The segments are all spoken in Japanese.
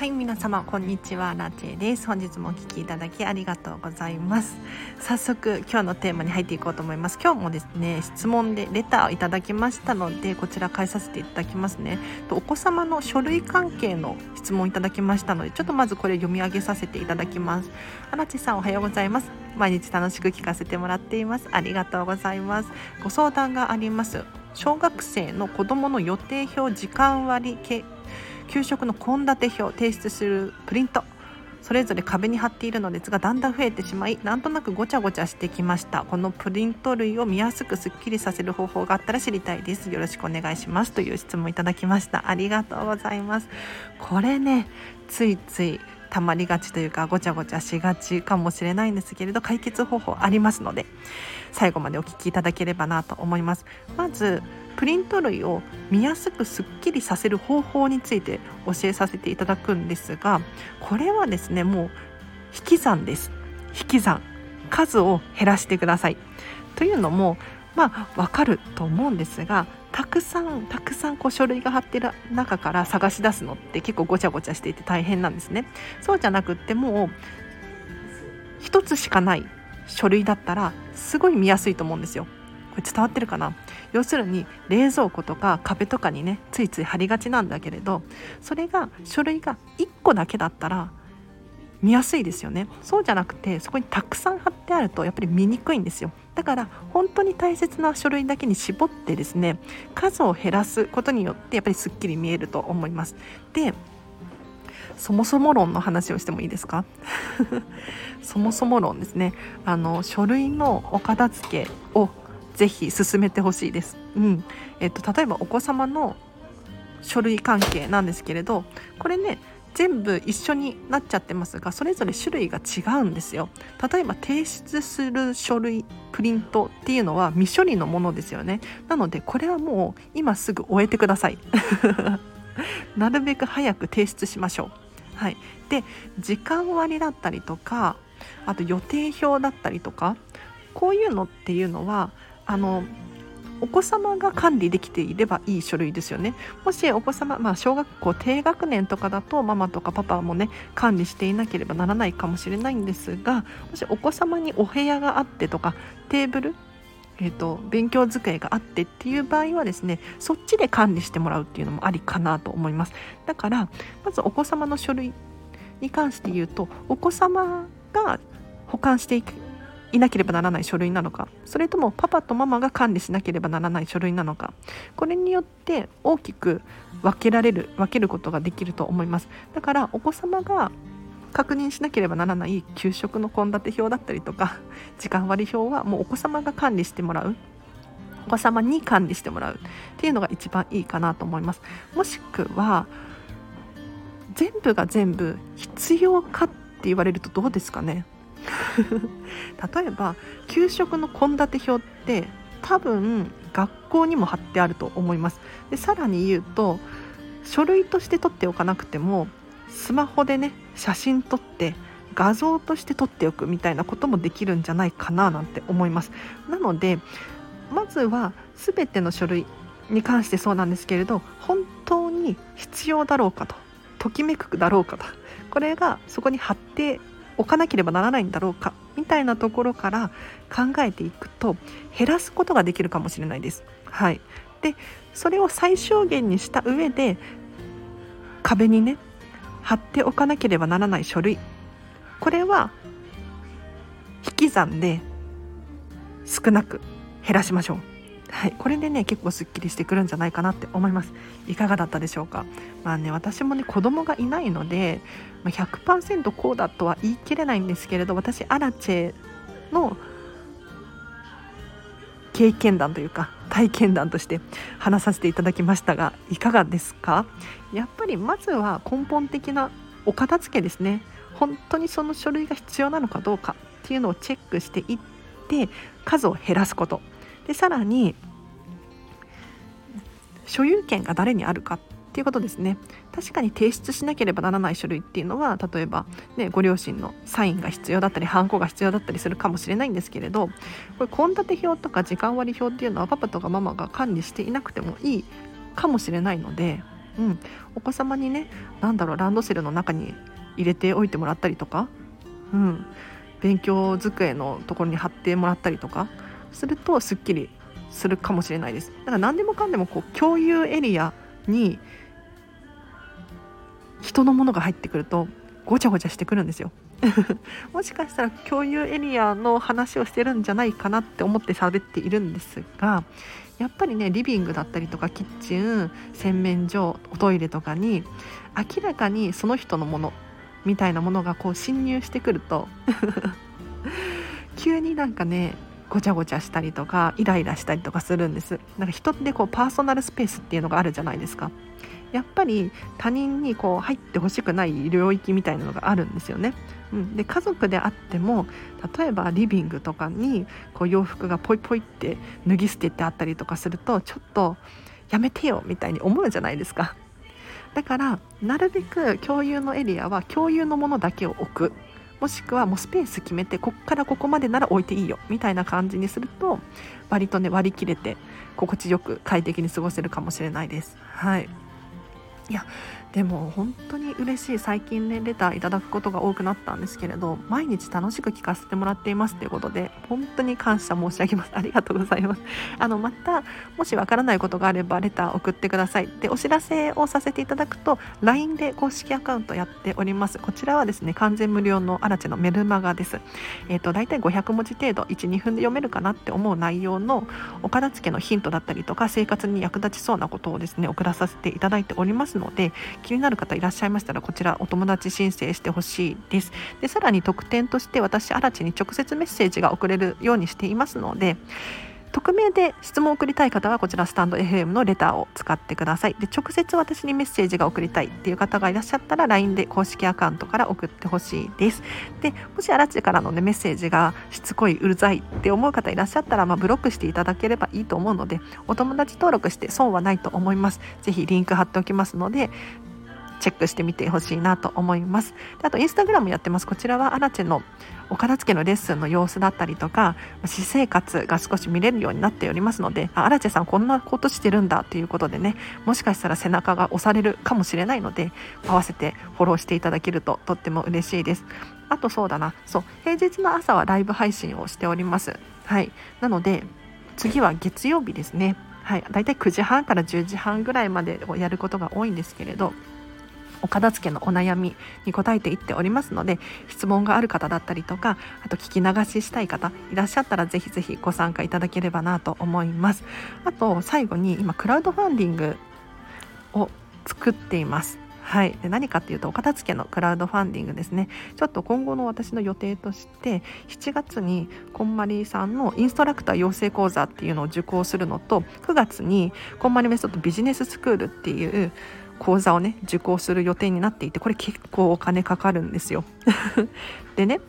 はい皆様こんにちはラチェです。本日もお聞きいただきありがとうございます。早速今日のテーマに入っていこうと思います。今日もですね質問でレターをいただきましたのでこちら返させていただきますね。とお子様の書類関係の質問いただきましたのでちょっとまずこれ読み上げさせていただきます。アラチェさんおはようございます。毎日楽しく聞かせてもらっています。ありがとうございます。ご相談があります。小学生の子供の予定表時間割給食の献立表提出するプリント。それぞれ壁に貼っているのですがだんだん増えてしまいなんとなくごちゃごちゃしてきました。このプリント類を見やすくすっきりさせる方法があったら知りたいです。よろしくお願いします。という質問いただきました。ありがとうございます。これねついつい溜まりがちというかごちゃごちゃしがちかもしれないんですけれど解決方法ありますので最後までお聞きいただければなと思います。まずプリント類を見やすくすっきりさせる方法について教えさせていただくんですがこれはですねもう引き算です。引き算。数を減らしてください。というのもまあわかると思うんですがたくさんたくさんこう書類が貼ってる中から探し出すのって結構ごちゃごちゃしていて大変なんですね。そうじゃなくってもう一つしかない書類だったらすごい見やすいと思うんですよ。これ伝わってるかな？要するに冷蔵庫とか壁とかにねついつい貼りがちなんだけれどそれが書類が1個だけだったら見やすいですよね。そうじゃなくてそこにたくさん貼ってあるとやっぱり見にくいんですよ。だから本当に大切な書類だけに絞ってですね数を減らすことによってやっぱりすっきり見えると思います。でそもそも論の話をしてもいいですか？そもそも論ですね。あの書類のお片付けをぜひ進めてほしいです。うん。えっと、例えばお子様の書類関係なんですけれどこれね全部一緒になっちゃってますがそれぞれ種類が違うんですよ。例えば提出する書類プリントっていうのは未処理のものですよね。なのでこれはもう今すぐ終えてください。なるべく早く提出しましょう。はい。で時間割だったりとかあと予定表だったりとかこういうのっていうのはあのお子様が管理できていればいい書類ですよね。もしお子様、まあ、小学校低学年とかだとママとかパパもね管理していなければならないかもしれないんですがもしお子様にお部屋があってとかテーブルえーと、勉強机があってっていう場合はですねそっちで管理してもらうっていうのもありかなと思います。だからまずお子様の書類に関して言うとお子様が保管していいなければならない書類なのか？それともパパとママが管理しなければならない書類なのか？これによって大きく分けられる分けることができると思います。だからお子様が確認しなければならない給食の献立表だったりとか 時間割表はもうお子様が管理してもらう。お子様に管理してもらう。っていうのが一番いいかなと思います。もしくは全部が全部必要かって言われるとどうですかね？例えば給食の献立表って多分学校にも貼ってあると思います。でさらに言うと書類として取っておかなくてもスマホでね写真撮って画像として撮っておくみたいなこともできるんじゃないかななんて思います。なのでまずは全ての書類に関してそうなんですけれど本当に必要だろうかとときめくだろうかとこれがそこに貼って置かなければならないんだろうかみたいなところから考えていくと減らすことができるかもしれないです。はい、でそれを最小限にした上で壁にね貼っておかなければならない書類これは引き算で少なく減らしましょう。はい、これでね結構すっきりしてくるんじゃないかなって思います。いかがだったでしょうか？まあね私もね子供がいないので、ま、100%こうだとは言い切れないんですけれど私アラチェの経験談というか体験談として話させていただきましたがいかがですか？やっぱりまずは根本的なお片付けですね。本当にその書類が必要なのかどうかっていうのをチェックしていって数を減らすこと。でさらに所有権が誰にあるかっていうことですね。確かに提出しなければならない書類っていうのは例えば、ね、ご両親のサインが必要だったりハンコが必要だったりするかもしれないんですけれどこれ献立表とか時間割表っていうのはパパとかママが管理していなくてもいいかもしれないのでうん、お子様にね何だろうランドセルの中に入れておいてもらったりとか、うん、勉強机のところに貼ってもらったりとかするとすっきりするかもしれないです。だから何でもかんでもこう共有エリアに人のものが入ってくるとごちゃごちゃしてくるんですよ。もしかしたら共有エリアの話をしてるんじゃないかなって思って喋っているんですがやっぱりねリビングだったりとかキッチン洗面所おトイレとかに明らかにその人のものみたいなものがこう侵入してくると 急になんかねごちゃごちゃしたりとかイライラしたりとかするんですなんか人ってこうパーソナルスペースっていうのがあるじゃないですかやっぱり他人にこう入ってほしくない領域みたいなのがあるんですよね。うん、で家族であっても例えばリビングとかにこう洋服がポイポイって脱ぎ捨ててあったりとかするとちょっとやめてよみたいに思うじゃないですか。だからなるべく共有のエリアは共有のものだけを置くもしくはもうスペース決めてこっからここまでなら置いていいよみたいな感じにすると割とね割り切れて心地よく快適に過ごせるかもしれないです。はいいやでも本当に嬉しい最近ねレターいただくことが多くなったんですけれど毎日楽しく聞かせてもらっていますということで本当に感謝申し上げます。ありがとうございます。あのまたもしわからないことがあればレター送ってください。でお知らせをさせていただくと LINE で公式アカウントやっております。こちらはですね完全無料のアラチェのメルマガです。えっ、ー、と大体500文字程度12分で読めるかなって思う内容のお片付けのヒントだったりとか生活に役立ちそうなことをですね送らさせていただいておりますので気になる方いらっしゃいましたらこちらお友達申請してほしいです。でさらに特典として私アラチに直接メッセージが送れるようにしていますので匿名で質問を送りたい方はこちらスタンド FM のレターを使ってください。で直接私にメッセージが送りたいっていう方がいらっしゃったら LINE で公式アカウントから送ってほしいです。でもしアラチからの、ね、メッセージがしつこいうるさいって思う方いらっしゃったら、まあ、ブロックしていただければいいと思うのでお友達登録して損はないと思います。ぜひリンク貼っておきますのでチェックしてみてほしいなと思います。であとインスタグラムやってます。こちらはアラチェのお片付けのレッスンの様子だったりとか私生活が少し見れるようになっておりますのであアラチェさんこんなことしてるんだということでねもしかしたら背中が押されるかもしれないので合わせてフォローしていただけるととっても嬉しいです。あとそうだなそう平日の朝はライブ配信をしております。はいなので次は月曜日ですね。はい、だいたい9時半から10時半ぐらいまでをやることが多いんですけれどお片付けのお悩みに答えていっておりますので質問がある方だったりとかあと聞き流ししたい方いらっしゃったらぜひぜひご参加いただければなと思います。あと最後に今クラウドファンディングを作っています。はい、で何かっていうとお片付けのクラウドファンディングですね。ちょっと今後の私の予定として7月にこんまりさんのインストラクター養成講座っていうのを受講するのと9月にこんまりメソッドビジネススクールっていう講座をね受講する予定になっていてこれ結構お金かかるんですよ。でね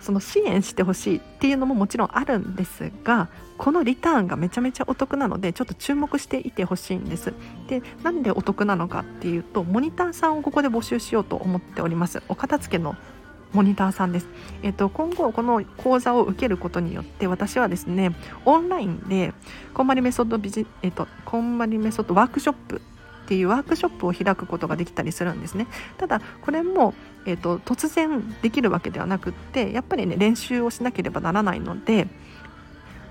その支援してほしいっていうのももちろんあるんですがこのリターンがめちゃめちゃお得なのでちょっと注目していてほしいんです。でなんでお得なのかっていうとモニターさんをここで募集しようと思っております。お片付けのモニターさんです。えっ、と、今後この講座を受けることによって私はですねオンラインでこんまりメソッドビジ、えっ、と、こんまりメソッドワークショップっていうワークショップを開くことができたりするんですね。ただこれも、えーと、突然できるわけではなくってやっぱりね練習をしなければならないので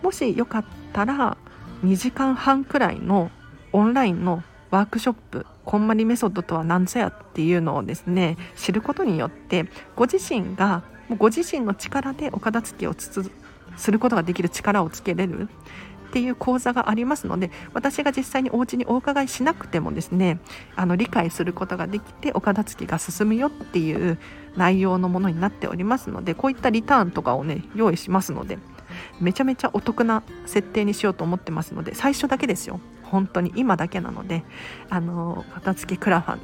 もしよかったら2時間半くらいのオンラインのワークショップこんまりメソッドとは何ぞやっていうのをですね知ることによってご自身がご自身の力でお片付けをすることができる力をつけれる。っていう講座がありますので私が実際にお家にお伺いしなくてもですねあの理解することができてお片付けが進むよっていう内容のものになっておりますのでこういったリターンとかをね用意しますのでめちゃめちゃお得な設定にしようと思ってますので最初だけですよ。本当に今だけなのであの片付けクラファン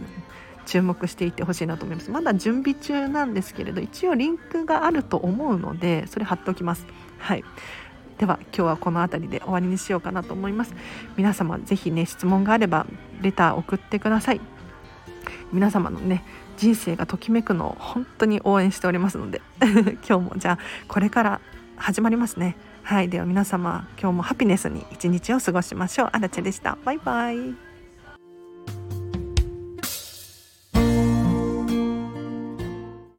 注目していってほしいなと思います。まだ準備中なんですけれど一応リンクがあると思うのでそれ貼っておきます。はい。では今日はこの辺りで終わりにしようかなと思います。皆様ぜひね質問があればレター送ってください。皆様のね人生がときめくのを本当に応援しておりますので。今日もじゃあこれから始まりますね。はいでは皆様今日もハピネスに一日を過ごしましょう。あらちでした。バイバイ。